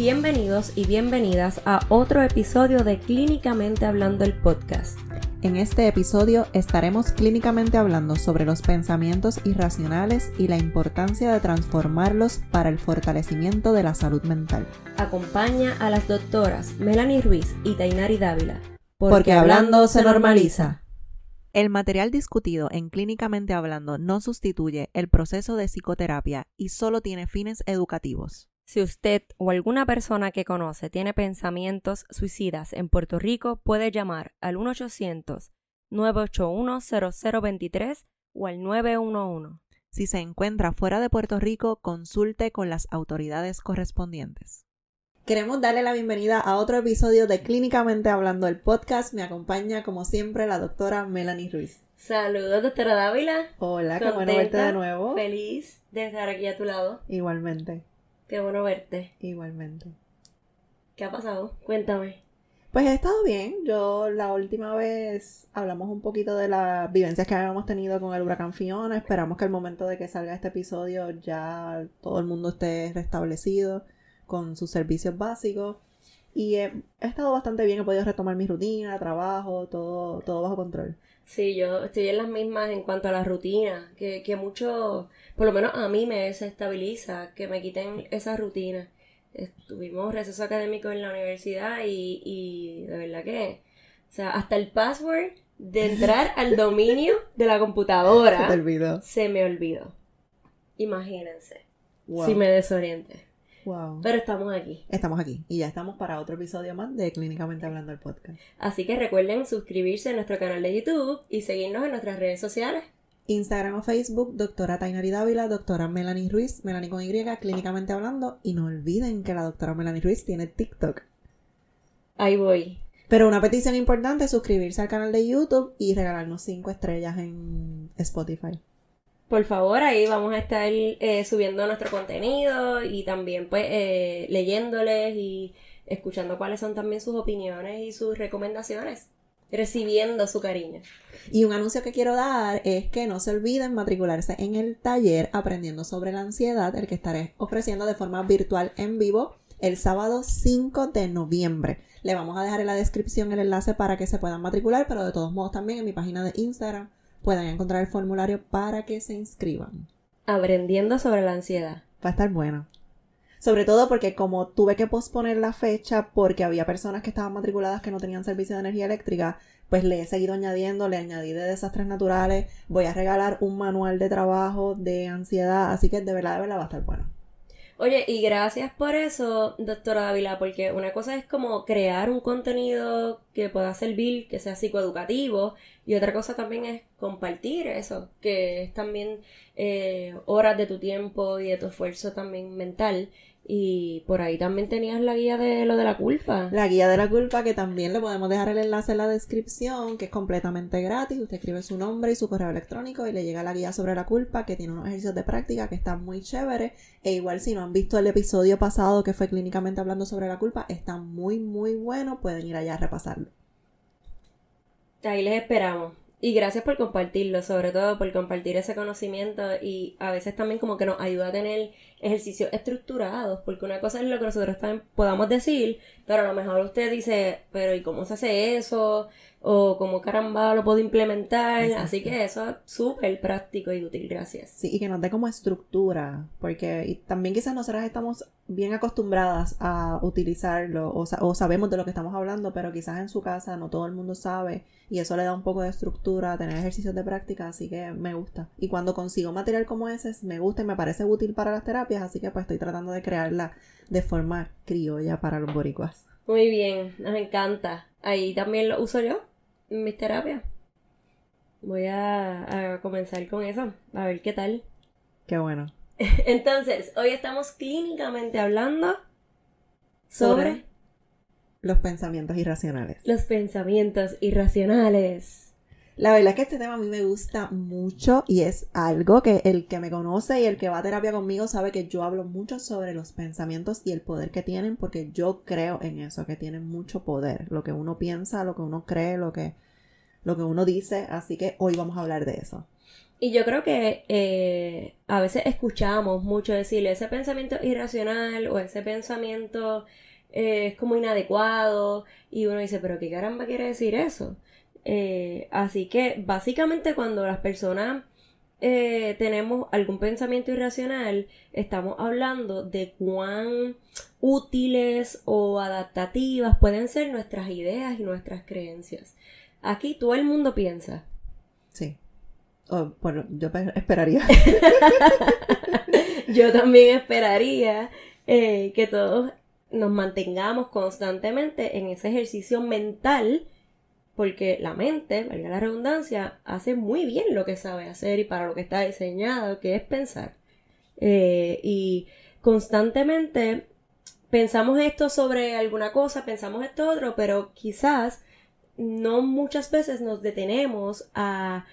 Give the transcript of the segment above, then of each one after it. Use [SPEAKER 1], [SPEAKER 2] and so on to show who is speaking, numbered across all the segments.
[SPEAKER 1] Bienvenidos y bienvenidas a otro episodio de Clínicamente Hablando el podcast.
[SPEAKER 2] En este episodio estaremos clínicamente hablando sobre los pensamientos irracionales y la importancia de transformarlos para el fortalecimiento de la salud mental.
[SPEAKER 1] Acompaña a las doctoras Melanie Ruiz y Tainari Dávila.
[SPEAKER 2] Porque, hablando se normaliza. El material discutido en Clínicamente Hablando no sustituye el proceso de psicoterapia y solo tiene fines educativos.
[SPEAKER 1] Si usted o alguna persona que conoce tiene pensamientos suicidas en Puerto Rico, puede llamar al 1-800-981-0023 o al 911.
[SPEAKER 2] Si se encuentra fuera de Puerto Rico, consulte con las autoridades correspondientes. Queremos darle la bienvenida a otro episodio de Clínicamente Hablando el podcast. Me acompaña, como siempre, la doctora Melanie Ruiz.
[SPEAKER 1] Saludos, doctora Dávila.
[SPEAKER 2] Hola, qué bueno verte de nuevo.
[SPEAKER 1] Feliz de estar aquí a tu lado.
[SPEAKER 2] Igualmente.
[SPEAKER 1] Qué bueno verte.
[SPEAKER 2] Igualmente.
[SPEAKER 1] ¿Qué ha pasado? Cuéntame.
[SPEAKER 2] Pues he estado bien. Yo la última vez hablamos un poquito de las vivencias que habíamos tenido con el huracán Fiona. Esperamos que al momento de que salga este episodio ya todo el mundo esté restablecido con sus servicios básicos. Y he, estado bastante bien, he podido retomar mi rutina, trabajo, todo, todo bajo control.
[SPEAKER 1] Sí, yo estoy en las mismas en cuanto a la rutina, que, que mucho, por lo menos a mí me desestabiliza que me quiten esa rutina. Estuvimos receso académico en la universidad y, y de verdad que, o sea, hasta el password de entrar al dominio de la computadora
[SPEAKER 2] se, olvidó.
[SPEAKER 1] se me olvidó. Imagínense. Si me desoriente.
[SPEAKER 2] Wow.
[SPEAKER 1] Pero estamos aquí.
[SPEAKER 2] Estamos aquí y ya estamos para otro episodio más de Clínicamente Hablando el podcast.
[SPEAKER 1] Así que recuerden suscribirse a nuestro canal de YouTube y seguirnos en nuestras redes sociales.
[SPEAKER 2] Instagram o Facebook, doctora Tainari Dávila, doctora Melanie Ruiz, Melanie con Y, Clínicamente Hablando. Y no olviden que la doctora Melanie Ruiz tiene TikTok.
[SPEAKER 1] Ahí voy.
[SPEAKER 2] Pero una petición importante, suscribirse al canal de YouTube y regalarnos 5 estrellas en Spotify.
[SPEAKER 1] Por favor, ahí vamos a estar eh, subiendo nuestro contenido y también pues eh, leyéndoles y escuchando cuáles son también sus opiniones y sus recomendaciones, recibiendo su cariño.
[SPEAKER 2] Y un anuncio que quiero dar es que no se olviden matricularse en el taller Aprendiendo sobre la ansiedad, el que estaré ofreciendo de forma virtual en vivo el sábado 5 de noviembre. Le vamos a dejar en la descripción el enlace para que se puedan matricular, pero de todos modos también en mi página de Instagram puedan encontrar el formulario para que se inscriban.
[SPEAKER 1] Aprendiendo sobre la ansiedad.
[SPEAKER 2] Va a estar bueno. Sobre todo porque como tuve que posponer la fecha porque había personas que estaban matriculadas que no tenían servicio de energía eléctrica, pues le he seguido añadiendo, le añadí de desastres naturales, voy a regalar un manual de trabajo de ansiedad, así que de verdad, de verdad va a estar bueno.
[SPEAKER 1] Oye, y gracias por eso, doctora Dávila, porque una cosa es como crear un contenido que pueda servir, que sea psicoeducativo, y otra cosa también es compartir eso, que es también eh, horas de tu tiempo y de tu esfuerzo también mental. Y por ahí también tenías la guía de lo de la culpa.
[SPEAKER 2] La guía de la culpa, que también le podemos dejar el enlace en la descripción, que es completamente gratis. Usted escribe su nombre y su correo electrónico y le llega la guía sobre la culpa, que tiene unos ejercicios de práctica que están muy chéveres. E igual si no han visto el episodio pasado que fue clínicamente hablando sobre la culpa, está muy, muy bueno. Pueden ir allá a repasarlo.
[SPEAKER 1] Ahí les esperamos. Y gracias por compartirlo, sobre todo por compartir ese conocimiento y a veces también como que nos ayuda a tener ejercicios estructurados, porque una cosa es lo que nosotros también podamos decir, pero a lo mejor usted dice, pero ¿y cómo se hace eso? O cómo caramba lo puedo implementar. Así que eso es súper práctico y útil, gracias.
[SPEAKER 2] Sí, y que nos dé como estructura, porque y también quizás nosotras estamos bien acostumbradas a utilizarlo o, o sabemos de lo que estamos hablando, pero quizás en su casa no todo el mundo sabe y eso le da un poco de estructura, tener ejercicios de práctica, así que me gusta. Y cuando consigo material como ese, me gusta y me parece útil para las terapias, así que pues estoy tratando de crearla de forma criolla para los boricuas.
[SPEAKER 1] Muy bien, nos encanta. Ahí también lo uso yo en mis terapias. Voy a, a comenzar con eso, a ver qué tal.
[SPEAKER 2] Qué bueno.
[SPEAKER 1] Entonces, hoy estamos clínicamente hablando sobre,
[SPEAKER 2] sobre los pensamientos irracionales.
[SPEAKER 1] Los pensamientos irracionales.
[SPEAKER 2] La verdad es que este tema a mí me gusta mucho y es algo que el que me conoce y el que va a terapia conmigo sabe que yo hablo mucho sobre los pensamientos y el poder que tienen porque yo creo en eso, que tienen mucho poder, lo que uno piensa, lo que uno cree, lo que, lo que uno dice, así que hoy vamos a hablar de eso.
[SPEAKER 1] Y yo creo que eh, a veces escuchamos mucho decir ese pensamiento irracional o ese pensamiento eh, es como inadecuado y uno dice, pero ¿qué caramba quiere decir eso? Eh, así que básicamente cuando las personas tenemos algún pensamiento irracional, estamos hablando de cuán útiles o adaptativas pueden ser nuestras ideas y nuestras creencias. Aquí todo el mundo piensa.
[SPEAKER 2] Sí bueno, yo esperaría.
[SPEAKER 1] yo también esperaría eh, que todos nos mantengamos constantemente en ese ejercicio mental, porque la mente, valga la redundancia, hace muy bien lo que sabe hacer y para lo que está diseñado, que es pensar. Eh, y constantemente pensamos esto sobre alguna cosa, pensamos esto otro, pero quizás no muchas veces nos detenemos a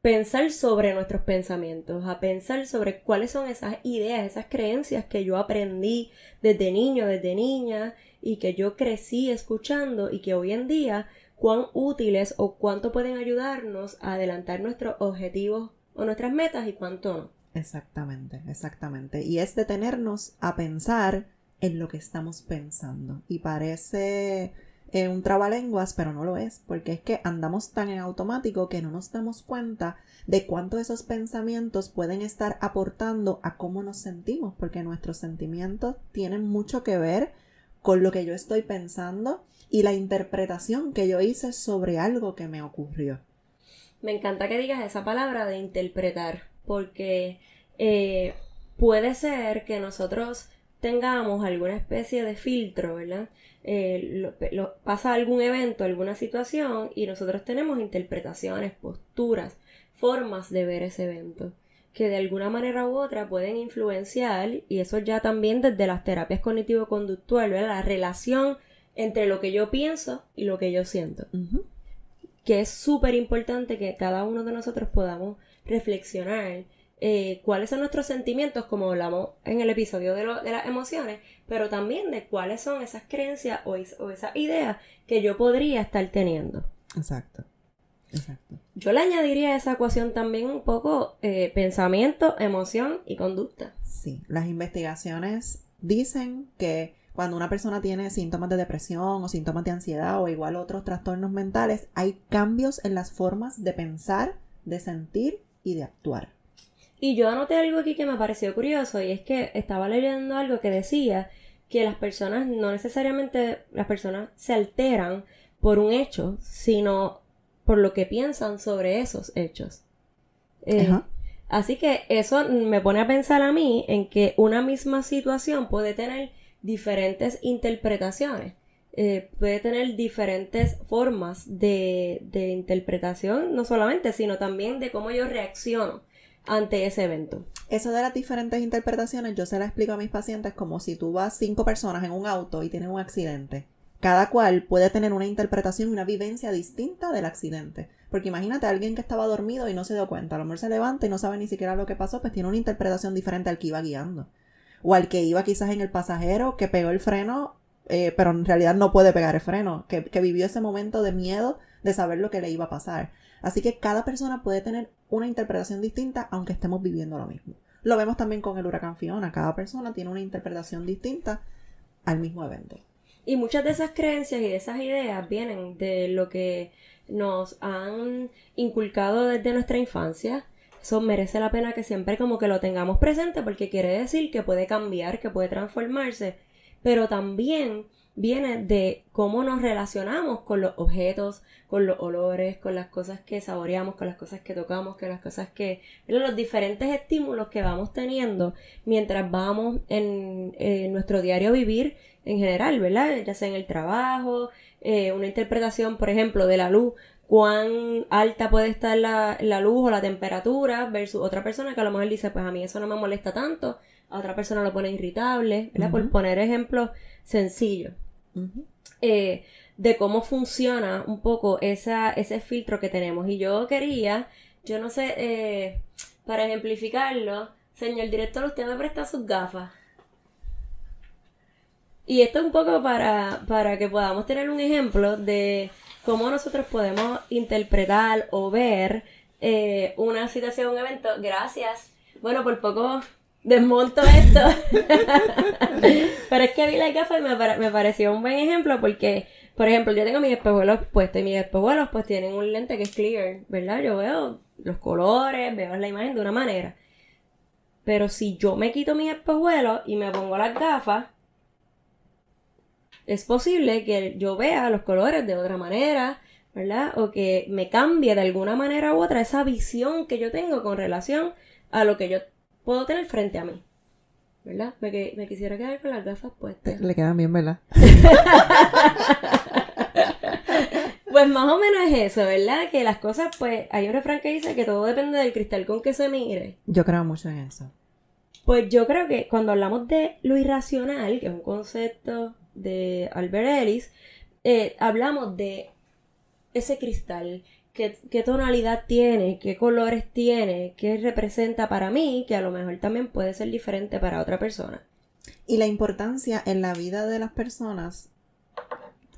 [SPEAKER 1] pensar sobre nuestros pensamientos, a pensar sobre cuáles son esas ideas, esas creencias que yo aprendí desde niño, desde niña y que yo crecí escuchando y que hoy en día cuán útiles o cuánto pueden ayudarnos a adelantar nuestros objetivos o nuestras metas y cuánto no.
[SPEAKER 2] Exactamente, exactamente. Y es detenernos a pensar en lo que estamos pensando. Y parece eh, un trabalenguas, pero no lo es, porque es que andamos tan en automático que no nos damos cuenta de cuánto esos pensamientos pueden estar aportando a cómo nos sentimos, porque nuestros sentimientos tienen mucho que ver con lo que yo estoy pensando y la interpretación que yo hice sobre algo que me ocurrió.
[SPEAKER 1] Me encanta que digas esa palabra de interpretar, porque eh, puede ser que nosotros tengamos alguna especie de filtro, ¿verdad? Eh, pasa algún evento, alguna situación y nosotros tenemos interpretaciones, posturas, formas de ver ese evento que de alguna manera u otra pueden influenciar y eso ya también desde las terapias cognitivo-conductuales, la relación entre lo que yo pienso y lo que yo siento. Que es súper importante que cada uno de nosotros podamos reflexionar eh, cuáles son nuestros sentimientos, como hablamos en el episodio de, las emociones, pero también de cuáles son esas creencias o, esas ideas que yo podría estar teniendo.
[SPEAKER 2] Exacto. Exacto.
[SPEAKER 1] Yo le añadiría a esa ecuación también un poco eh, pensamiento, emoción y conducta.
[SPEAKER 2] Sí, las investigaciones dicen que cuando una persona tiene síntomas de depresión o síntomas de ansiedad o igual otros trastornos mentales, hay cambios en las formas de pensar, de sentir y de actuar.
[SPEAKER 1] Y yo anoté algo aquí que me pareció curioso y es que estaba leyendo algo que decía que las personas no necesariamente las personas se alteran por un hecho, sino por lo que piensan sobre esos hechos. Eh, así que eso me pone a pensar a mí en que una misma situación puede tener diferentes interpretaciones, eh, puede tener diferentes formas de, de interpretación, no solamente, sino también de cómo yo reacciono ante ese evento.
[SPEAKER 2] Eso de las diferentes interpretaciones yo se la explico a mis pacientes como si tú vas cinco personas en un auto y tienen un accidente. Cada cual puede tener una interpretación y una vivencia distinta del accidente. Porque imagínate a alguien que estaba dormido y no se dio cuenta. A lo mejor se levanta y no sabe ni siquiera lo que pasó, pues tiene una interpretación diferente al que iba guiando. O al que iba quizás en el pasajero, que pegó el freno, eh, pero en realidad no puede pegar el freno. Que, que vivió ese momento de miedo de saber lo que le iba a pasar. Así que cada persona puede tener una interpretación distinta aunque estemos viviendo lo mismo. Lo vemos también con el huracán Fiona. Cada persona tiene una interpretación distinta al mismo evento.
[SPEAKER 1] Y muchas de esas creencias y de esas ideas vienen de lo que nos han inculcado desde nuestra infancia. Eso merece la pena que siempre como que lo tengamos presente porque quiere decir que puede cambiar, que puede transformarse, pero también viene de cómo nos relacionamos con los objetos, con los olores, con las cosas que saboreamos, con las cosas que tocamos, con las cosas que... los diferentes estímulos que vamos teniendo mientras vamos en, nuestro diario vivir en general, ¿verdad? Ya sea en el trabajo, eh, una interpretación, por ejemplo, de la luz, cuán alta puede estar la, la, luz o la temperatura versus otra persona que a lo mejor dice, pues a mí eso no me molesta tanto, a otra persona lo pone irritable, ¿verdad? Por poner ejemplos sencillos. Eh, de cómo funciona un poco esa, ese filtro que tenemos. Y yo quería, yo no sé, eh, para ejemplificarlo, señor director, usted me presta sus gafas. Y esto es un poco para, para que podamos tener un ejemplo de cómo nosotros podemos interpretar o ver eh, una situación, un evento, gracias. Bueno, por poco desmonto esto. Pero es que vi la gafa y me, me pareció un buen ejemplo porque, por ejemplo, yo tengo mis espejuelos puestos y mis espejuelos pues tienen un lente que es clear, ¿verdad? Yo veo los colores, veo la imagen de una manera. Pero si yo me quito mis espejuelos y me pongo las gafas, es posible que yo vea los colores de otra manera, ¿verdad? O que me cambie de alguna manera u otra esa visión que yo tengo con relación a lo que yo puedo tener frente a mí. ¿Verdad? Me, me quisiera quedar con las gafas puestas.
[SPEAKER 2] Le quedan bien, ¿verdad?
[SPEAKER 1] pues más o menos es eso, ¿verdad? Que las cosas, pues, hay un refrán que dice que todo depende del cristal con que se mire.
[SPEAKER 2] Yo creo mucho en eso.
[SPEAKER 1] Pues yo creo que cuando hablamos de lo irracional, que es un concepto de Albert Ellis, eh, hablamos de ese cristal, qué, qué, tonalidad tiene, qué colores tiene, qué representa para mí, que a lo mejor también puede ser diferente para otra persona.
[SPEAKER 2] Y la importancia en la vida de las personas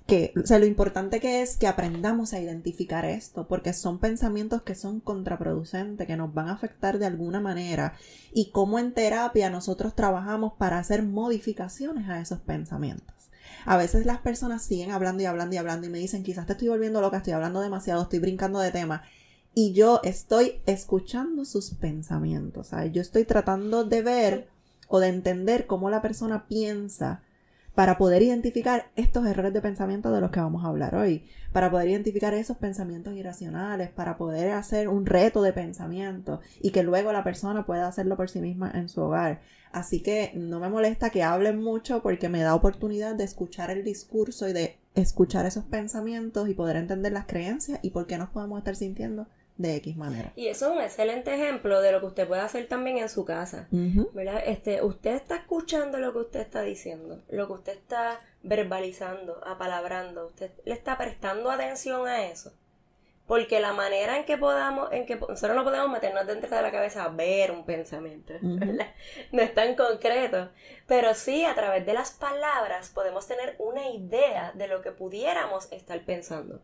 [SPEAKER 2] que, o sea, lo importante que es que aprendamos a identificar esto, porque son pensamientos que son contraproducentes, que nos van a afectar de alguna manera, y cómo en terapia nosotros trabajamos para hacer modificaciones a esos pensamientos. A veces las personas siguen hablando y hablando y hablando y me dicen, quizás te estoy volviendo loca, estoy hablando demasiado, estoy brincando de tema. Y yo estoy escuchando sus pensamientos. Yo estoy tratando de ver o de entender cómo la persona piensa para poder identificar estos errores de pensamiento de los que vamos a hablar hoy, para poder identificar esos pensamientos irracionales, para poder hacer un reto de pensamiento y que luego la persona pueda hacerlo por sí misma en su hogar. Así que no me molesta que hablen mucho porque me da oportunidad de escuchar el discurso y de escuchar esos pensamientos y poder entender las creencias y por qué nos podemos estar sintiendo de X manera.
[SPEAKER 1] Y eso es un excelente ejemplo de lo que usted puede hacer también en su casa. ¿verdad? Este, usted está escuchando lo que usted está diciendo, lo que usted está verbalizando, apalabrando, usted le está prestando atención a eso. Porque la manera en que podamos, en que nosotros no podemos meternos dentro de la cabeza a ver un pensamiento, no es tan concreto, pero sí a través de las palabras podemos tener una idea de lo que pudiéramos estar pensando.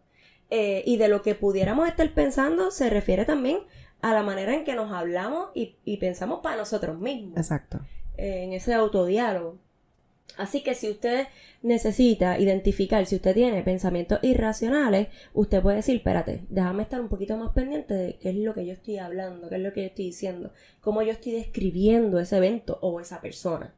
[SPEAKER 1] Eh, y de lo que pudiéramos estar pensando se refiere también a la manera en que nos hablamos y, pensamos para nosotros mismos.
[SPEAKER 2] Exacto.
[SPEAKER 1] Eh, en ese autodiálogo. Así que si usted necesita identificar, si usted tiene pensamientos irracionales, usted puede decir, espérate, déjame estar un poquito más pendiente de qué es lo que yo estoy hablando, qué es lo que yo estoy diciendo, cómo yo estoy describiendo ese evento o esa persona.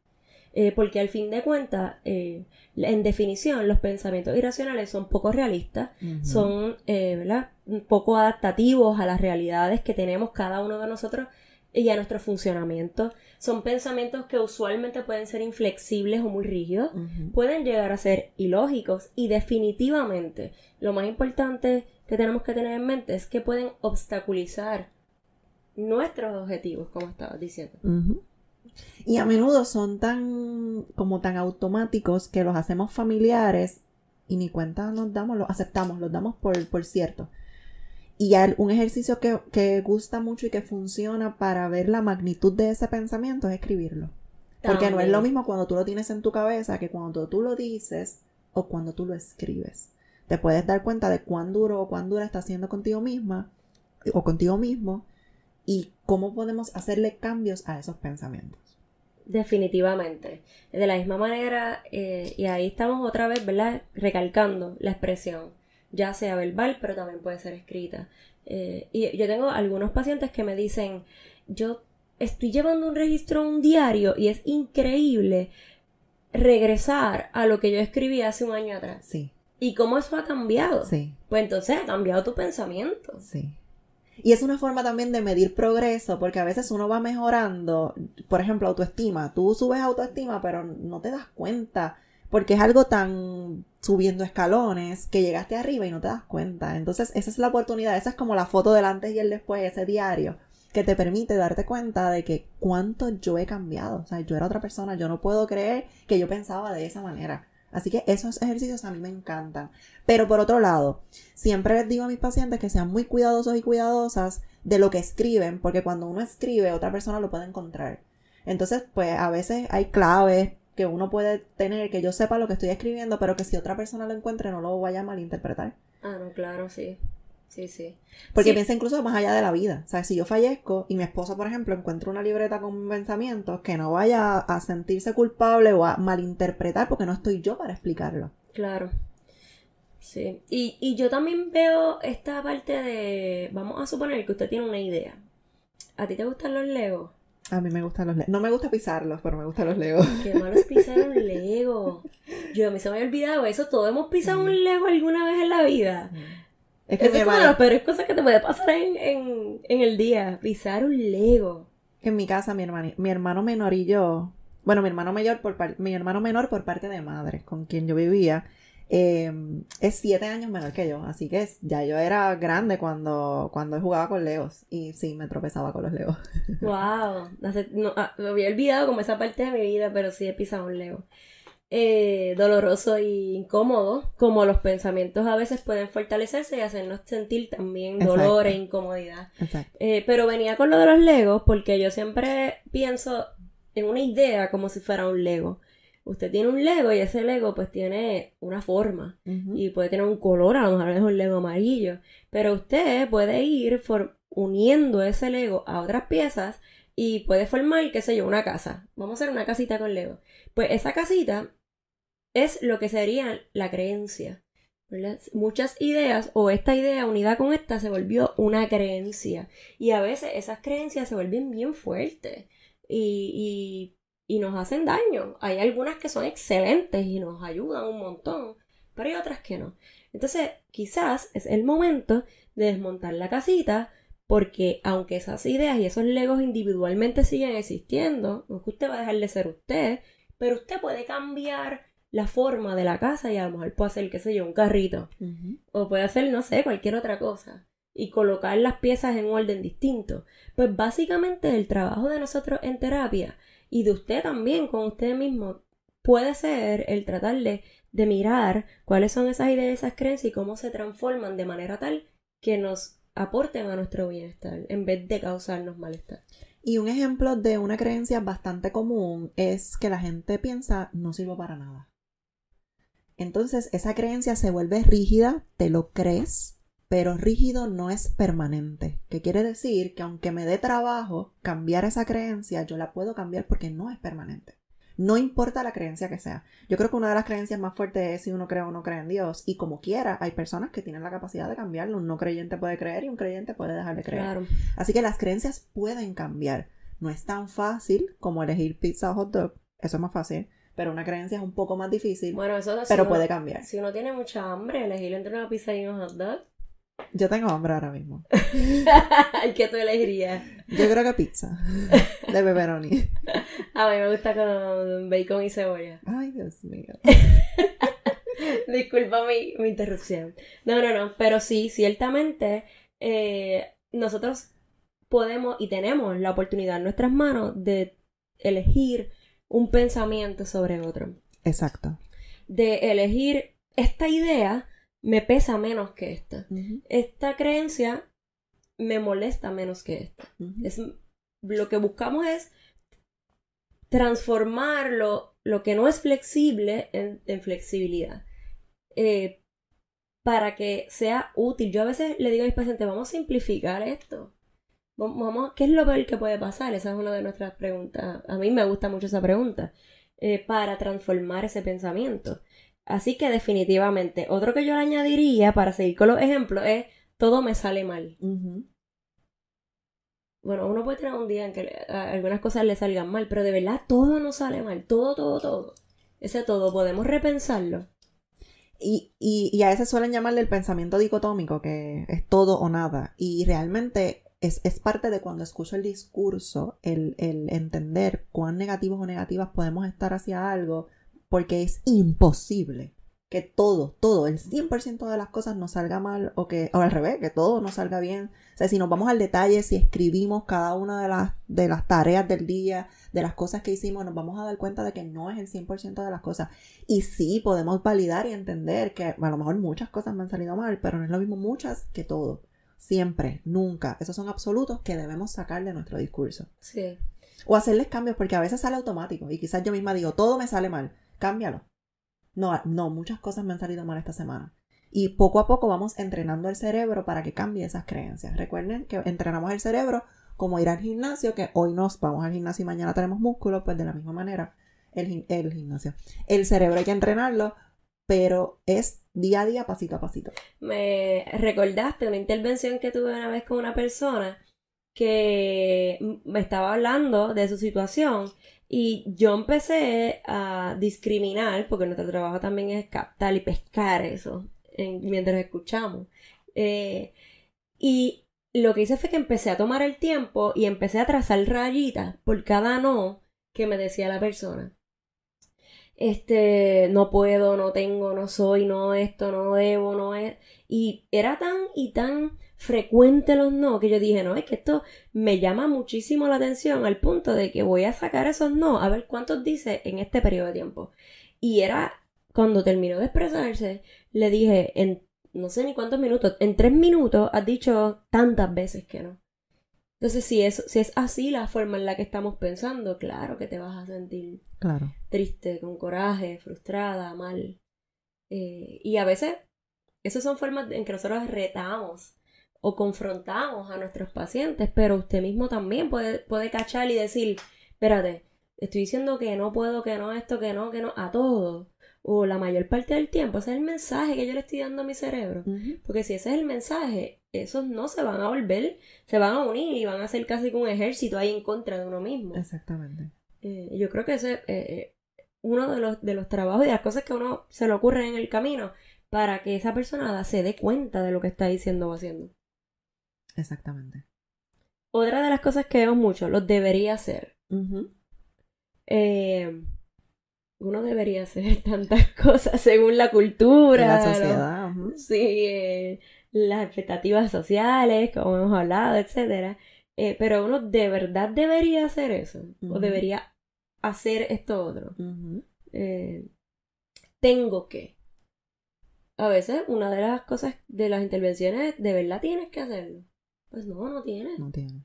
[SPEAKER 1] Eh, porque al fin de cuentas, eh, en definición, los pensamientos irracionales son poco realistas, son eh, poco adaptativos a las realidades que tenemos cada uno de nosotros y a nuestro funcionamiento. Son pensamientos que usualmente pueden ser inflexibles o muy rígidos, pueden llegar a ser ilógicos y definitivamente lo más importante que tenemos que tener en mente es que pueden obstaculizar nuestros objetivos, como estabas diciendo.
[SPEAKER 2] Y a menudo son tan como tan automáticos que los hacemos familiares y ni cuenta nos damos, los aceptamos, los damos por, por cierto. Y un ejercicio que, que, gusta mucho y que funciona para ver la magnitud de ese pensamiento es escribirlo. Porque no es lo mismo cuando tú lo tienes en tu cabeza que cuando tú lo dices o cuando tú lo escribes. Te puedes dar cuenta de cuán duro o cuán dura estás siendo contigo misma o contigo mismo y cómo podemos hacerle cambios a esos pensamientos.
[SPEAKER 1] Definitivamente. De la misma manera, eh, y ahí estamos otra vez, ¿verdad? Recalcando la expresión, ya sea verbal, pero también puede ser escrita. Eh, y yo tengo algunos pacientes que me dicen, yo estoy llevando un registro, un diario, y es increíble regresar a lo que yo escribí hace un año atrás.
[SPEAKER 2] Sí.
[SPEAKER 1] ¿Y cómo eso ha cambiado?
[SPEAKER 2] Sí.
[SPEAKER 1] Pues entonces ha cambiado tu pensamiento.
[SPEAKER 2] Sí. Y es una forma también de medir progreso, porque a veces uno va mejorando, por ejemplo, autoestima. Tú subes autoestima, pero no te das cuenta, porque es algo tan subiendo escalones que llegaste arriba y no te das cuenta. Entonces, esa es la oportunidad, esa es como la foto del antes y el después, ese diario, que te permite darte cuenta de que cuánto yo he cambiado. O sea, yo era otra persona, yo no puedo creer que yo pensaba de esa manera. Así que esos ejercicios a mí me encantan. Pero por otro lado, siempre les digo a mis pacientes que sean muy cuidadosos y cuidadosas de lo que escriben, porque cuando uno escribe, otra persona lo puede encontrar. Entonces, pues a veces hay claves que uno puede tener, que yo sepa lo que estoy escribiendo, pero que si otra persona lo encuentre no lo vaya a malinterpretar.
[SPEAKER 1] Ah, no, claro, sí. Sí, sí.
[SPEAKER 2] Porque
[SPEAKER 1] Sí.
[SPEAKER 2] piensa incluso más allá de la vida. O sea, si yo fallezco y mi esposo, por ejemplo, encuentra una libreta con pensamientos, que no vaya a sentirse culpable o a malinterpretar porque no estoy yo para explicarlo.
[SPEAKER 1] Claro. Sí. Y, y yo también veo esta parte de. Vamos a suponer que usted tiene una idea. ¿A ti te gustan los Legos?
[SPEAKER 2] A mí me gustan los legos. No me gusta pisarlos, pero me gustan los legos.
[SPEAKER 1] Qué malo es pisar un Lego. Yo a mí se me había olvidado eso. Todos hemos pisado un Lego alguna vez en la vida.
[SPEAKER 2] Es que
[SPEAKER 1] Eso es como de las peores cosas que te puede pasar en, en, en el día. Pisar un Lego.
[SPEAKER 2] en mi casa mi hermano, mi hermano menor y yo, bueno, mi hermano mayor por par- mi hermano menor por parte de madre, con quien yo vivía, eh, es siete años menor que yo, así que ya yo era grande cuando, cuando jugaba con Legos y sí, me tropezaba con los Legos.
[SPEAKER 1] Wow. No, ah, me había olvidado como esa parte de mi vida, pero sí he pisado un Lego. Eh, doloroso y incómodo, como los pensamientos a veces pueden fortalecerse y hacernos sentir también dolor
[SPEAKER 2] Exacto.
[SPEAKER 1] e incomodidad.
[SPEAKER 2] Exacto.
[SPEAKER 1] Eh, pero venía con lo de los Legos porque yo siempre pienso en una idea como si fuera un Lego. Usted tiene un Lego y ese Lego pues tiene una forma y puede tener un color, a lo mejor es un Lego amarillo, pero usted puede ir uniendo ese Lego a otras piezas y puede formar, qué sé yo, una casa. Vamos a hacer una casita con Lego. Pues esa casita es lo que sería la creencia. Muchas ideas o esta idea unida con esta se volvió una creencia. Y a veces esas creencias se vuelven bien fuertes y, y, y nos hacen daño. Hay algunas que son excelentes y nos ayudan un montón, pero hay otras que no. Entonces, quizás es el momento de desmontar la casita porque aunque esas ideas y esos legos individualmente siguen existiendo, no es que usted va a dejar de ser usted, pero usted puede cambiar la forma de la casa y a lo mejor puede hacer, qué sé yo, un carrito. O puede hacer, no sé, cualquier otra cosa. Y colocar las piezas en orden distinto. Pues básicamente el trabajo de nosotros en terapia y de usted también con usted mismo puede ser el tratar de, de mirar cuáles son esas ideas, esas creencias y cómo se transforman de manera tal que nos aporten a nuestro bienestar en vez de causarnos malestar.
[SPEAKER 2] Y un ejemplo de una creencia bastante común es que la gente piensa no sirvo para nada. Entonces esa creencia se vuelve rígida, te lo crees, pero rígido no es permanente. Que quiere decir que aunque me dé trabajo cambiar esa creencia, yo la puedo cambiar porque no es permanente. No importa la creencia que sea. Yo creo que una de las creencias más fuertes es si uno cree o no cree en Dios. Y como quiera, hay personas que tienen la capacidad de cambiarlo. Un no creyente puede creer y un creyente puede dejar de creer.
[SPEAKER 1] Claro.
[SPEAKER 2] Así que las creencias pueden cambiar. No es tan fácil como elegir pizza o hot dog. Eso es más fácil. Pero una creencia es un poco más difícil.
[SPEAKER 1] Bueno, eso si
[SPEAKER 2] pero puede cambiar.
[SPEAKER 1] Si uno tiene mucha hambre, elegir entre una pizza y un hot dog.
[SPEAKER 2] Yo tengo hambre ahora mismo.
[SPEAKER 1] ¿Qué tú elegirías?
[SPEAKER 2] Yo creo que pizza. De pepperoni.
[SPEAKER 1] A mí me gusta con bacon y cebolla.
[SPEAKER 2] Ay, Dios mío.
[SPEAKER 1] Disculpa mi, mi interrupción. No, no, no, pero sí, ciertamente eh, nosotros podemos y tenemos la oportunidad en nuestras manos de elegir un pensamiento sobre otro.
[SPEAKER 2] Exacto.
[SPEAKER 1] De elegir esta idea me pesa menos que esta. Esta creencia me molesta menos que esta. Es, lo que buscamos es transformar lo, lo que no es flexible en, en flexibilidad. Eh, para que sea útil. Yo a veces le digo a mis pacientes, vamos a simplificar esto. Vam- Vamos, ¿Qué es lo peor que puede pasar? Esa es una de nuestras preguntas. A mí me gusta mucho esa pregunta. eh, para transformar ese pensamiento. Así que definitivamente, otro que yo le añadiría para seguir con los ejemplos es, todo me sale mal. Bueno, uno puede tener un día en que algunas cosas le salgan mal, pero de verdad todo no sale mal, todo, todo, todo. Ese todo, podemos repensarlo.
[SPEAKER 2] Y, y, y a veces suelen llamarle el pensamiento dicotómico, que es todo o nada. Y realmente es, es parte de cuando escucho el discurso, el, el entender cuán negativos o negativas podemos estar hacia algo, porque es imposible que todo, todo, el 100% de las cosas nos salga mal o que, o al revés, que todo nos salga bien. O sea, si nos vamos al detalle, si escribimos cada una de las, de las tareas del día, de las cosas que hicimos, nos vamos a dar cuenta de que no es el 100% de las cosas. Y sí, podemos validar y entender que a lo mejor muchas cosas me han salido mal, pero no es lo mismo muchas que todo. Siempre, nunca. Esos son absolutos que debemos sacar de nuestro discurso.
[SPEAKER 1] Sí.
[SPEAKER 2] O hacerles cambios, porque a veces sale automático. Y quizás yo misma digo, todo me sale mal, cámbialo. No, no, muchas cosas me han salido mal esta semana. Y poco a poco vamos entrenando el cerebro para que cambie esas creencias. Recuerden que entrenamos el cerebro como ir al gimnasio, que hoy nos vamos al gimnasio y mañana tenemos músculo, pues de la misma manera el, el gimnasio. El cerebro hay que entrenarlo, pero es día a día, pasito a pasito.
[SPEAKER 1] Me recordaste una intervención que tuve una vez con una persona que me estaba hablando de su situación y yo empecé a discriminar, porque nuestro trabajo también es captar y pescar eso mientras escuchamos. Eh, y lo que hice fue que empecé a tomar el tiempo y empecé a trazar rayitas por cada no que me decía la persona. Este, no puedo, no tengo, no soy, no esto, no debo, no es. Y era tan y tan frecuente los no que yo dije, no, es que esto me llama muchísimo la atención al punto de que voy a sacar esos no, a ver cuántos dice en este periodo de tiempo. Y era, cuando terminó de expresarse, le dije, en no sé ni cuántos minutos, en tres minutos has dicho tantas veces que no. Entonces, si es, si es así la forma en la que estamos pensando, claro que te vas a sentir
[SPEAKER 2] claro.
[SPEAKER 1] triste, con coraje, frustrada, mal. Eh, y a veces, esas son formas en que nosotros retamos o confrontamos a nuestros pacientes, pero usted mismo también puede, puede cachar y decir, espérate, estoy diciendo que no puedo, que no, esto, que no, que no, a todo o la mayor parte del tiempo, ese es el mensaje que yo le estoy dando a mi cerebro. Porque si ese es el mensaje, esos no se van a volver, se van a unir y van a ser casi como un ejército ahí en contra de uno mismo.
[SPEAKER 2] Exactamente.
[SPEAKER 1] Eh, yo creo que ese es eh, uno de los, de los trabajos y de las cosas que a uno se le ocurre en el camino para que esa persona se dé cuenta de lo que está diciendo o haciendo.
[SPEAKER 2] Exactamente.
[SPEAKER 1] Otra de las cosas que vemos mucho, lo debería hacer. eh, uno debería hacer tantas cosas según la cultura.
[SPEAKER 2] La sociedad.
[SPEAKER 1] Sí, eh, las expectativas sociales, como hemos hablado, etcétera. Eh, pero uno de verdad debería hacer eso. O debería hacer esto otro. Eh, tengo que. A veces una de las cosas de las intervenciones, de verdad tienes que hacerlo. Pues no, no tienes.
[SPEAKER 2] No tienes.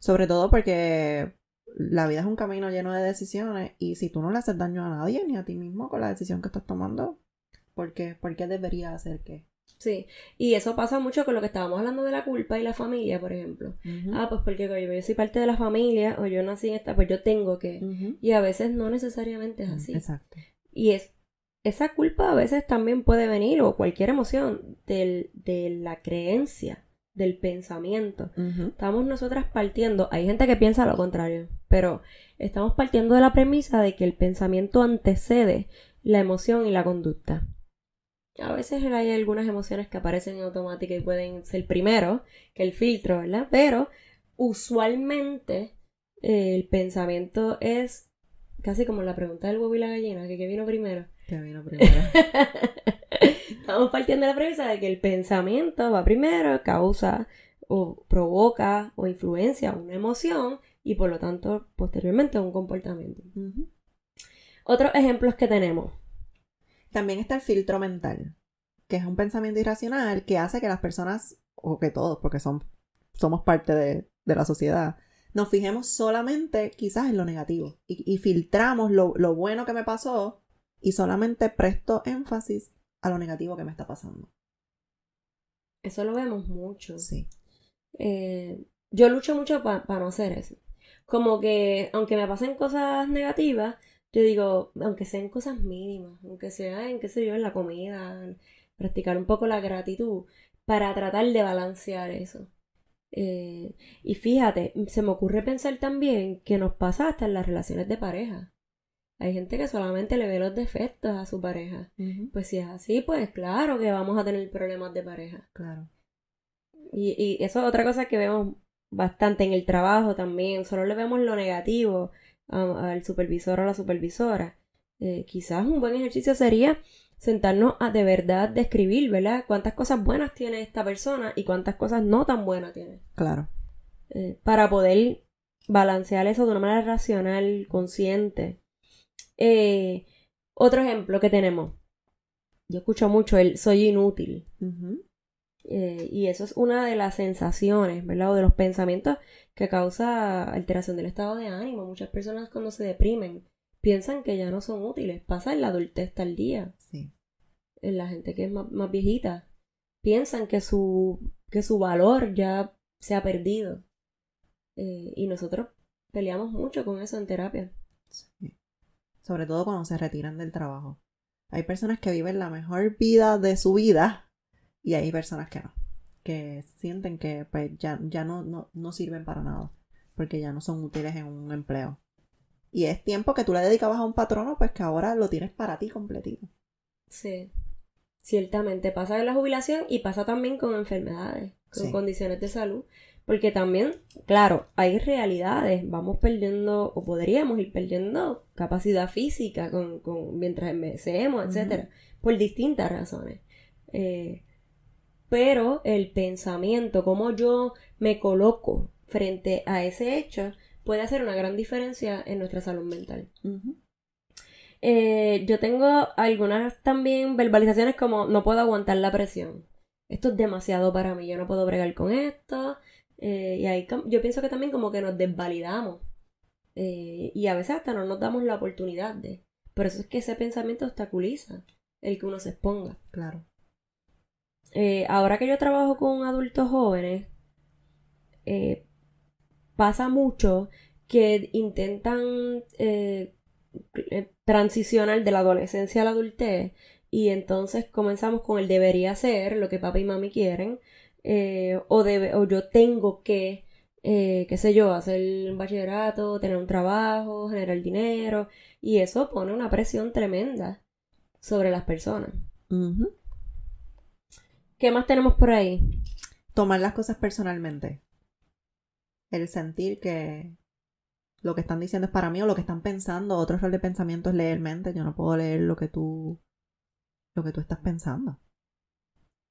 [SPEAKER 2] Sobre todo porque la vida es un camino lleno de decisiones y si tú no le haces daño a nadie ni a ti mismo con la decisión que estás tomando, ¿por qué, ¿Por qué debería hacer qué?
[SPEAKER 1] Sí, y eso pasa mucho con lo que estábamos hablando de la culpa y la familia, por ejemplo. Ah, pues porque yo soy parte de la familia o yo nací en esta, pues yo tengo que. Y a veces no necesariamente es así.
[SPEAKER 2] Exacto.
[SPEAKER 1] Y es, esa culpa a veces también puede venir, o cualquier emoción, del, de la creencia del pensamiento. Estamos nosotras partiendo, hay gente que piensa lo contrario, pero estamos partiendo de la premisa de que el pensamiento antecede la emoción y la conducta. A veces hay algunas emociones que aparecen en automática y pueden ser primero que el filtro, ¿verdad? Pero usualmente eh, el pensamiento es casi como la pregunta del huevo y la gallina, que qué vino primero.
[SPEAKER 2] ¿Qué vino primero?
[SPEAKER 1] Estamos partiendo de la premisa de que el pensamiento va primero, causa o provoca o influencia una emoción y por lo tanto posteriormente un comportamiento. Otros ejemplos que tenemos.
[SPEAKER 2] También está el filtro mental, que es un pensamiento irracional que hace que las personas, o que todos, porque son, somos parte de, la sociedad, nos fijemos solamente quizás en lo negativo y, filtramos lo, lo bueno que me pasó y solamente presto énfasis a lo negativo que me está pasando.
[SPEAKER 1] Eso lo vemos mucho.
[SPEAKER 2] Sí.
[SPEAKER 1] Eh, yo lucho mucho para no hacer eso. Como que, aunque me pasen cosas negativas, yo digo, aunque sean cosas mínimas, aunque sea en, qué sé yo, en la comida, practicar un poco la gratitud, para tratar de balancear eso. Eh, y fíjate, se me ocurre pensar también que nos pasa hasta en las relaciones de pareja. Hay gente que solamente le ve los defectos a su pareja. Pues si es así, pues claro que vamos a tener problemas de pareja.
[SPEAKER 2] Claro.
[SPEAKER 1] Y, y eso es otra cosa que vemos bastante en el trabajo también. Solo le vemos lo negativo al supervisor o a la supervisora. Eh, quizás un buen ejercicio sería sentarnos a de verdad describir, ¿verdad? Cuántas cosas buenas tiene esta persona y cuántas cosas no tan buenas tiene.
[SPEAKER 2] Claro.
[SPEAKER 1] Eh, para poder balancear eso de una manera racional, consciente. Eh, otro ejemplo que tenemos. Yo escucho mucho el soy inútil. Eh, y eso es una de las sensaciones, ¿verdad? O de los pensamientos que causa alteración del estado de ánimo. Muchas personas cuando se deprimen piensan que ya no son útiles. Pasa en la adultez tal día.
[SPEAKER 2] Sí.
[SPEAKER 1] en la gente que es más, más viejita. Piensan que su, que su valor ya se ha perdido. Eh, y nosotros peleamos mucho con eso en terapia.
[SPEAKER 2] Sobre todo cuando se retiran del trabajo. Hay personas que viven la mejor vida de su vida y hay personas que no. Que sienten que pues, ya, ya no, no, no sirven para nada. Porque ya no son útiles en un empleo. Y es tiempo que tú le dedicabas a un patrono, pues que ahora lo tienes para ti completito.
[SPEAKER 1] Sí. Ciertamente pasa en la jubilación y pasa también con enfermedades, con
[SPEAKER 2] Sí.
[SPEAKER 1] condiciones de salud. Porque también, claro, hay realidades, vamos perdiendo o podríamos ir perdiendo capacidad física con, con, mientras envejecemos, etcétera, por distintas razones. Eh, pero el pensamiento, cómo yo me coloco frente a ese hecho, puede hacer una gran diferencia en nuestra salud mental. Eh, yo tengo algunas también verbalizaciones como no puedo aguantar la presión. Esto es demasiado para mí, yo no puedo bregar con esto. Eh, y ahí yo pienso que también como que nos desvalidamos. Eh, y a veces hasta no nos damos la oportunidad de. Por eso es que ese pensamiento obstaculiza el que uno se exponga.
[SPEAKER 2] Claro.
[SPEAKER 1] Eh, ahora que yo trabajo con adultos jóvenes, eh, pasa mucho que intentan eh, transicionar de la adolescencia a la adultez y entonces comenzamos con el debería ser, lo que papá y mami quieren, o, debe, o yo tengo que, qué sé yo, hacer un bachillerato, tener un trabajo, generar dinero, y eso pone una presión tremenda sobre las personas. ¿Qué más tenemos por ahí?
[SPEAKER 2] Tomar las cosas personalmente. El sentir que lo que están diciendo es para mí o lo que están pensando. Otro rol de pensamiento es leer mente. Yo no puedo leer lo que tú lo que tú estás pensando.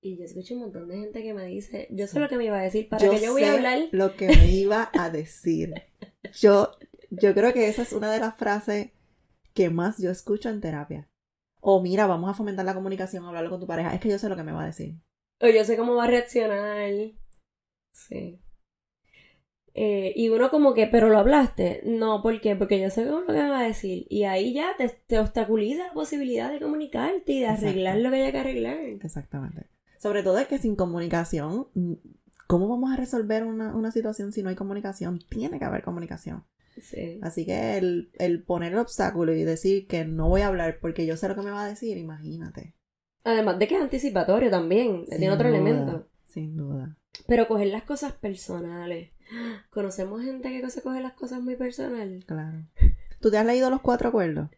[SPEAKER 1] Y yo escucho un montón de gente que me dice, yo sé lo que me iba a decir, para que yo voy a hablar.
[SPEAKER 2] lo que me iba a decir. Yo, yo creo que esa es una de las frases que más yo escucho en terapia. O mira, vamos a fomentar la comunicación, hablarlo con tu pareja. Es que yo sé lo que me va a decir.
[SPEAKER 1] O yo sé cómo va a reaccionar. Sí. Eh, y uno como que, pero lo hablaste. No, ¿por qué? Porque yo sé cómo lo que me va a decir. Y ahí ya te, te obstaculiza la posibilidad de comunicarte y de
[SPEAKER 2] Exacto.
[SPEAKER 1] arreglar lo que haya que arreglar.
[SPEAKER 2] Exactamente. Sobre todo es que sin comunicación, mm, ¿cómo vamos a resolver una, una situación si no hay comunicación? Tiene que haber comunicación.
[SPEAKER 1] Sí.
[SPEAKER 2] Así que el, el poner el obstáculo y decir que no voy a hablar porque yo sé lo que me va a decir, imagínate.
[SPEAKER 1] Además de que es anticipatorio también.
[SPEAKER 2] Sin
[SPEAKER 1] Tiene otro
[SPEAKER 2] duda,
[SPEAKER 1] elemento.
[SPEAKER 2] Sin duda.
[SPEAKER 1] Pero coger las cosas personales. Conocemos gente que se coge las cosas muy personal.
[SPEAKER 2] Claro. ¿Tú te has leído Los Cuatro Acuerdos?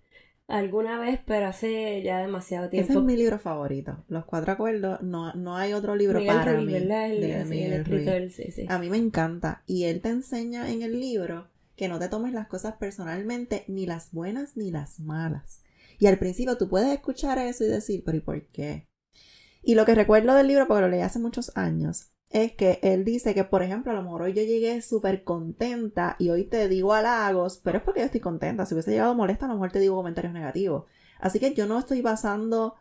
[SPEAKER 1] Alguna vez, pero hace ya demasiado tiempo.
[SPEAKER 2] Ese es mi libro favorito. Los Cuatro Acuerdos. No, no hay otro libro
[SPEAKER 1] Miguel
[SPEAKER 2] para
[SPEAKER 1] Ruiz,
[SPEAKER 2] mí.
[SPEAKER 1] ¿verdad? El,
[SPEAKER 2] de
[SPEAKER 1] sí, el
[SPEAKER 2] Ruiz.
[SPEAKER 1] escritor, sí, sí.
[SPEAKER 2] A mí me encanta. Y él te enseña en el libro que no te tomes las cosas personalmente, ni las buenas ni las malas. Y al principio tú puedes escuchar eso y decir, pero ¿y por qué? Y lo que recuerdo del libro, porque lo leí hace muchos años, es que él dice que, por ejemplo, a lo mejor hoy yo llegué súper contenta y hoy te digo halagos, pero es porque yo estoy contenta. Si hubiese llegado molesta, a lo mejor te digo comentarios negativos. Así que yo no estoy basando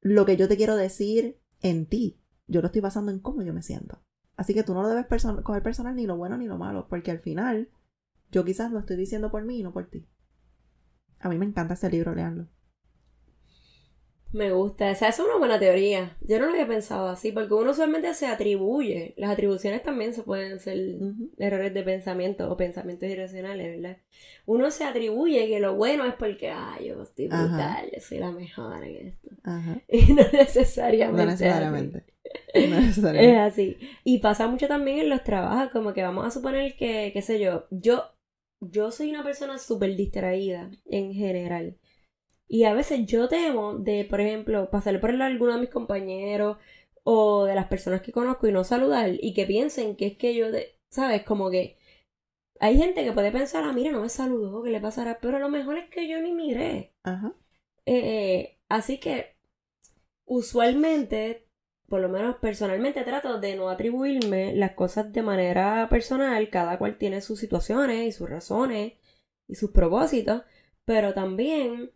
[SPEAKER 2] lo que yo te quiero decir en ti. Yo lo estoy basando en cómo yo me siento. Así que tú no lo debes perso- coger personal ni lo bueno ni lo malo, porque al final yo quizás lo estoy diciendo por mí y no por ti. A mí me encanta ese libro, leanlo.
[SPEAKER 1] Me gusta. Esa es una buena teoría. Yo no lo había pensado así, porque uno usualmente se atribuye. Las atribuciones también se pueden ser errores de pensamiento o pensamientos irracionales, ¿verdad? Uno se atribuye que lo bueno es porque, ah, yo estoy brutal, yo soy la mejor en esto.
[SPEAKER 2] Ajá.
[SPEAKER 1] Y no necesariamente.
[SPEAKER 2] No
[SPEAKER 1] es
[SPEAKER 2] necesariamente. No
[SPEAKER 1] Es
[SPEAKER 2] necesariamente.
[SPEAKER 1] así. Y pasa mucho también en los trabajos, como que vamos a suponer que, qué sé yo, yo, yo soy una persona súper distraída en general. Y a veces yo temo de, por ejemplo, pasar por alguno de mis compañeros o de las personas que conozco y no saludar y que piensen que es que yo, de, ¿sabes? Como que hay gente que puede pensar, ah, mira, no me saludó, ¿qué le pasará? Pero lo mejor es que yo ni miré.
[SPEAKER 2] Ajá.
[SPEAKER 1] Eh, así que usualmente, por lo menos personalmente, trato de no atribuirme las cosas de manera personal. Cada cual tiene sus situaciones y sus razones y sus propósitos, pero también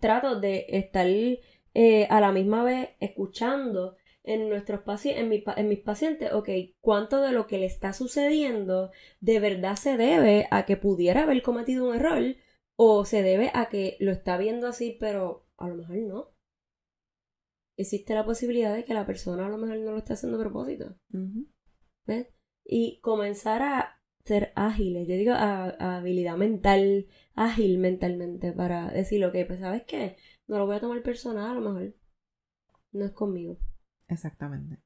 [SPEAKER 1] trato de estar eh, a la misma vez escuchando en nuestros pacientes, en, en mis pacientes, ok, cuánto de lo que le está sucediendo de verdad se debe a que pudiera haber cometido un error o se debe a que lo está viendo así, pero a lo mejor no. Existe la posibilidad de que la persona a lo mejor no lo esté haciendo a propósito. ¿Ves? Y comenzar a ser ágiles, yo digo a, habilidad mental, ágil mentalmente para decir, ok, pues sabes qué, no lo voy a tomar personal, a lo mejor no es conmigo.
[SPEAKER 2] Exactamente,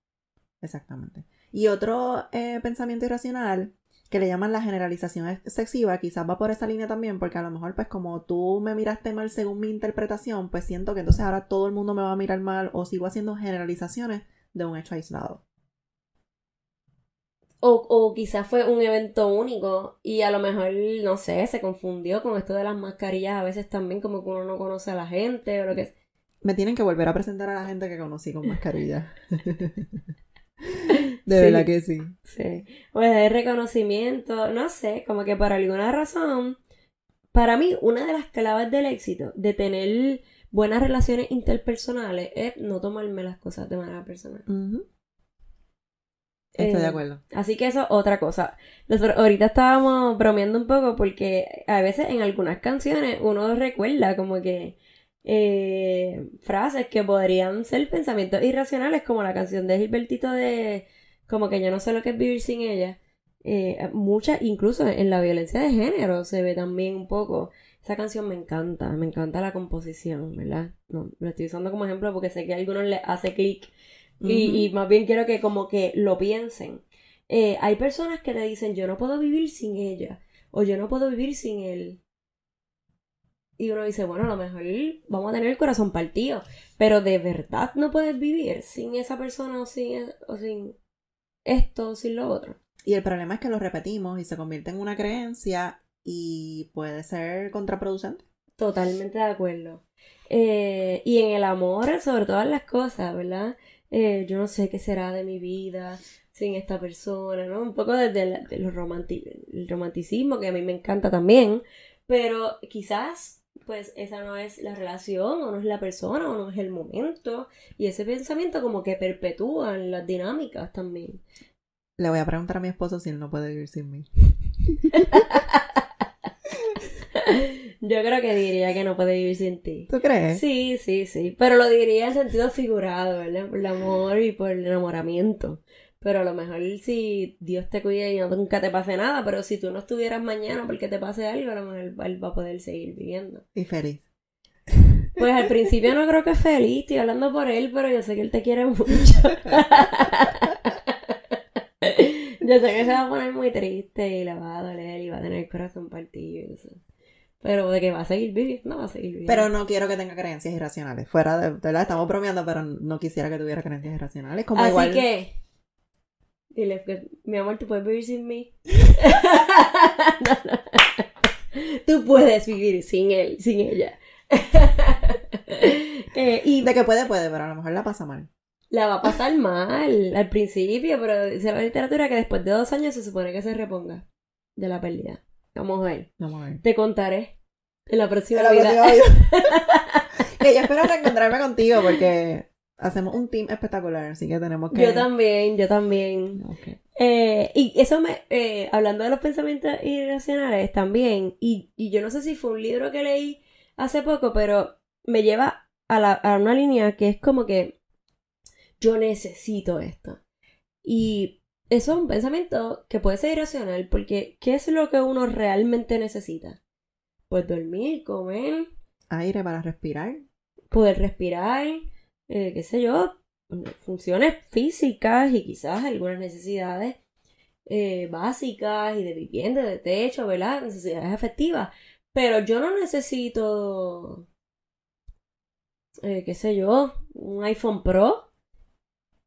[SPEAKER 2] exactamente. Y otro eh, pensamiento irracional que le llaman la generalización excesiva, quizás va por esa línea también, porque a lo mejor pues como tú me miraste mal según mi interpretación, pues siento que entonces ahora todo el mundo me va a mirar mal o sigo haciendo generalizaciones de un hecho aislado.
[SPEAKER 1] O, o quizás fue un evento único y a lo mejor, no sé, se confundió con esto de las mascarillas a veces también como que uno no conoce a la gente o lo que
[SPEAKER 2] Me tienen que volver a presentar a la gente que conocí con mascarilla. De verdad que sí.
[SPEAKER 1] Sí. Pues de reconocimiento, no sé, como que por alguna razón, para mí una de las claves del éxito, de tener buenas relaciones interpersonales, es no tomarme las cosas de manera personal.
[SPEAKER 2] Estoy de eh, acuerdo.
[SPEAKER 1] Así que eso es otra cosa. Nosotros ahorita estábamos bromeando un poco porque a veces en algunas canciones uno recuerda como que eh, frases que podrían ser pensamientos irracionales como la canción de Gilbertito de como que yo no sé lo que es vivir sin ella. Eh, muchas, incluso en la violencia de género se ve también un poco. Esa canción me encanta, me encanta la composición, ¿verdad? No, lo estoy usando como ejemplo porque sé que a algunos les hace clic y, más bien quiero que como que lo piensen. Eh, hay personas que te dicen yo no puedo vivir sin ella o yo no puedo vivir sin él. Y uno dice, bueno, a lo mejor vamos a tener el corazón partido, pero de verdad no puedes vivir sin esa persona o sin, o sin esto sin lo otro.
[SPEAKER 2] Y el problema es que lo repetimos y se convierte en una creencia y puede ser contraproducente.
[SPEAKER 1] Totalmente de acuerdo. Eh, y en el amor, sobre todas las cosas, ¿verdad? Eh, yo no sé qué será de mi vida sin esta persona, ¿no? Un poco desde el, el romanticismo, que a mí me encanta también, pero quizás pues esa no es la relación, o no es la persona, o no es el momento. Y ese pensamiento como que perpetúan las dinámicas también.
[SPEAKER 2] Le voy a preguntar a mi esposo si él no puede vivir sin mí.
[SPEAKER 1] Yo creo que diría que no puede vivir sin ti.
[SPEAKER 2] ¿Tú crees?
[SPEAKER 1] Sí, sí, sí. Pero lo diría en sentido figurado, ¿verdad? Por el amor y por el enamoramiento. Pero a lo mejor si Dios te cuida y no nunca te pase nada, pero si tú no estuvieras mañana porque te pase algo, a lo mejor él va a poder seguir viviendo.
[SPEAKER 2] Y feliz.
[SPEAKER 1] Pues al principio no creo que feliz, estoy hablando por él, pero yo sé que él te quiere mucho. yo sé que se va a poner muy triste y le va a doler y va a tener el corazón partido. Pero de que va a seguir viviendo, no va a seguir viviendo.
[SPEAKER 2] Pero no quiero que tenga creencias irracionales. Fuera de, verdad, estamos bromeando, pero no quisiera que tuviera creencias irracionales. Como
[SPEAKER 1] Así que Dile, mi amor, tú puedes vivir sin mí. Tú puedes vivir sin él, sin ella.
[SPEAKER 2] Eh, y de que puede, puede, pero a lo mejor la pasa mal.
[SPEAKER 1] La va a pasar mal al principio, pero dice la literatura que después de dos años se supone que se reponga de la pérdida. Vamos a ver.
[SPEAKER 2] Vamos a ver.
[SPEAKER 1] Te contaré en la próxima en vida.
[SPEAKER 2] que yo espero reencontrarme contigo porque hacemos un team espectacular, así que tenemos que...
[SPEAKER 1] Yo también, yo también. Eh, y eso me, eh, hablando de los pensamientos irracionales también, y, yo no sé si fue un libro que leí hace poco, pero me lleva a, la, a una línea que es como que yo necesito esto. Y eso es un pensamiento que puede ser irracional, porque ¿qué es lo que uno realmente necesita? Pues dormir, comer.
[SPEAKER 2] Aire para respirar.
[SPEAKER 1] Poder respirar, eh, qué sé yo, funciones físicas y quizás algunas necesidades eh, básicas y de vivienda, de techo, ¿verdad? Necesidades efectivas. Pero yo no necesito, eh, qué sé yo, un iPhone Pro.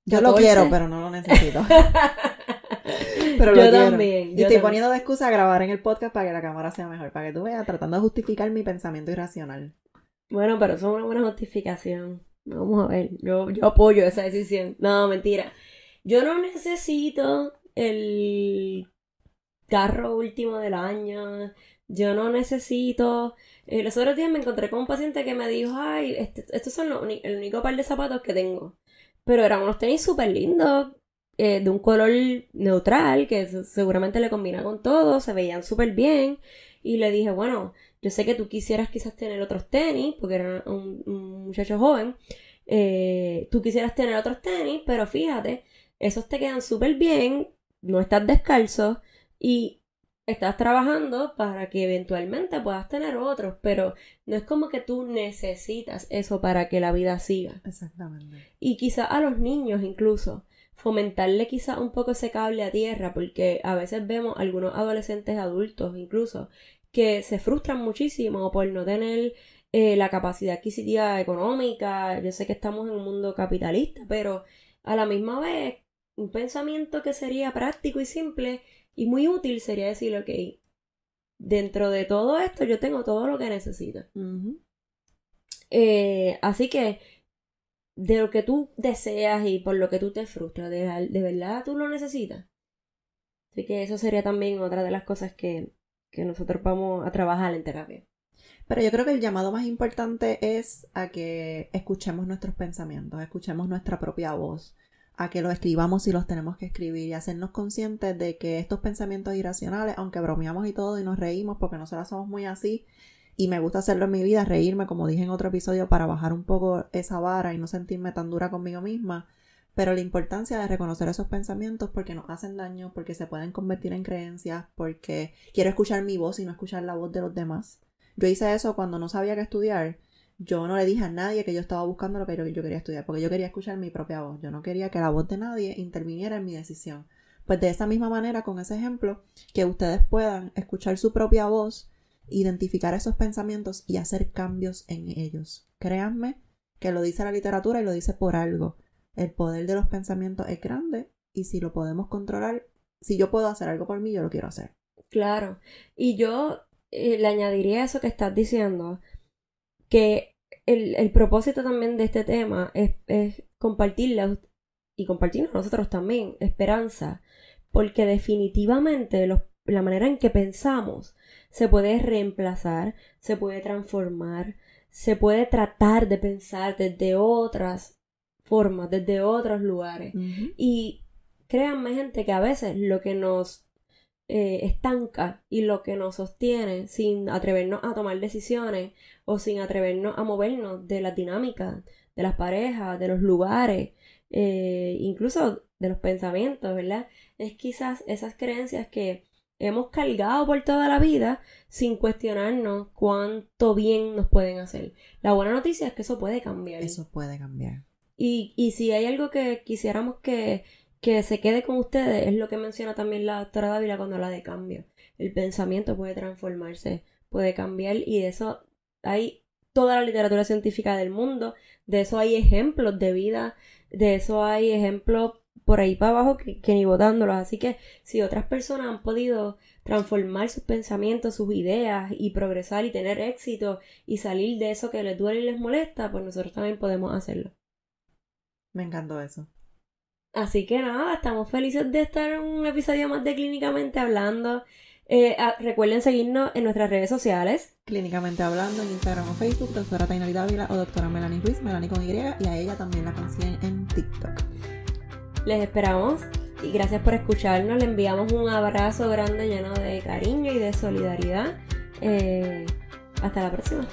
[SPEAKER 2] Yo lo quiero, pero no lo necesito. pero yo también. Y estoy poniendo de excusa a grabar en el podcast para que la cámara sea mejor, para que tú veas, tratando de justificar mi pensamiento irracional.
[SPEAKER 1] Bueno, pero eso es una buena justificación. Vamos a ver, yo, yo apoyo esa decisión. No, mentira. Yo no necesito el carro último del año. Yo no necesito. Eh, los otros días me encontré con un paciente que me dijo: Ay, este, estos son los, el único par de zapatos que tengo. Pero eran unos tenis súper lindos, eh, de un color neutral, que seguramente le combina con todo, se veían súper bien. Y le dije: Bueno, yo sé que tú quisieras quizás tener otros tenis, porque era un, muchacho joven. eh, tú quisieras tener otros tenis, pero fíjate, esos te quedan súper bien, no estás descalzo y estás trabajando para que eventualmente puedas tener otros, pero no es como que tú necesitas eso para que la vida siga.
[SPEAKER 2] Exactamente.
[SPEAKER 1] Y quizá a los niños incluso, fomentarle quizá un poco ese cable a tierra, porque a veces vemos algunos adolescentes adultos incluso que se frustran muchísimo por no tener eh, la capacidad adquisitiva económica. Yo sé que estamos en un mundo capitalista, pero a la misma vez un pensamiento que sería práctico y simple y muy útil sería decir, ok, dentro de todo esto yo tengo todo lo que necesito. Eh, así que de lo que tú deseas y por lo que tú te frustras, de, de verdad tú lo necesitas. Así que eso sería también otra de las cosas que, que nosotros vamos a trabajar en terapia.
[SPEAKER 2] Pero yo creo que el llamado más importante es a que escuchemos nuestros pensamientos, escuchemos nuestra propia voz, a que lo escribamos si los tenemos que escribir y hacernos conscientes de que estos pensamientos irracionales, aunque bromeamos y todo y nos reímos porque nosotros somos muy así, y me gusta hacerlo en mi vida, reírme, como dije en otro episodio, para bajar un poco esa vara y no sentirme tan dura conmigo misma. Pero la importancia de reconocer esos pensamientos porque nos hacen daño, porque se pueden convertir en creencias, porque quiero escuchar mi voz y no escuchar la voz de los demás. Yo hice eso cuando no sabía qué estudiar. Yo no le dije a nadie que yo estaba buscando lo que yo, quería estudiar, porque yo quería escuchar mi propia voz. Yo no quería que la voz de nadie interviniera en mi decisión. Pues de esa misma manera, con ese ejemplo, que ustedes puedan escuchar su propia voz identificar esos pensamientos y hacer cambios en ellos. Créanme que lo dice la literatura y lo dice por algo. El poder de los pensamientos es grande y si lo podemos controlar, si yo puedo hacer algo por mí, yo lo quiero hacer.
[SPEAKER 1] Claro. Y yo eh, le añadiría eso que estás diciendo, que el, propósito también de este tema es, es compartirla y compartirnos nosotros también esperanza, porque definitivamente la manera en que pensamos se puede reemplazar, se puede transformar, se puede tratar de pensar desde otras formas, desde otros lugares. Y créanme, gente, que a veces lo que nos eh, estanca y lo que nos sostiene sin atrevernos a tomar decisiones o sin atrevernos a movernos de la dinámica de las parejas, de los lugares, eh, incluso de los pensamientos, ¿verdad? Es quizás esas creencias que hemos cargado por toda la vida sin cuestionarnos cuánto bien nos pueden hacer. La buena noticia es que eso puede cambiar.
[SPEAKER 2] Eso puede cambiar.
[SPEAKER 1] Y, y si hay algo que quisiéramos que, que se quede con ustedes, es lo que menciona también la doctora Dávila cuando habla de cambio. El pensamiento puede transformarse, puede cambiar y de eso hay toda la literatura científica del mundo, de eso hay ejemplos de vida, de eso hay ejemplos por ahí para abajo que, ni votándolos. Así que si otras personas han podido transformar sus pensamientos, sus ideas y progresar y tener éxito y salir de eso que les duele y les molesta, pues nosotros también podemos hacerlo.
[SPEAKER 2] Me encantó eso.
[SPEAKER 1] Así que nada, estamos felices de estar en un episodio más de Clínicamente Hablando. Eh, ah, recuerden seguirnos en nuestras redes sociales.
[SPEAKER 2] Clínicamente Hablando en Instagram o Facebook, doctora Tainari Dávila o doctora Melanie Ruiz, Melanie con Y, y a ella también la consiguen en TikTok.
[SPEAKER 1] Les esperamos y gracias por escucharnos. Le enviamos un abrazo grande lleno de cariño y de solidaridad. Eh, hasta la próxima.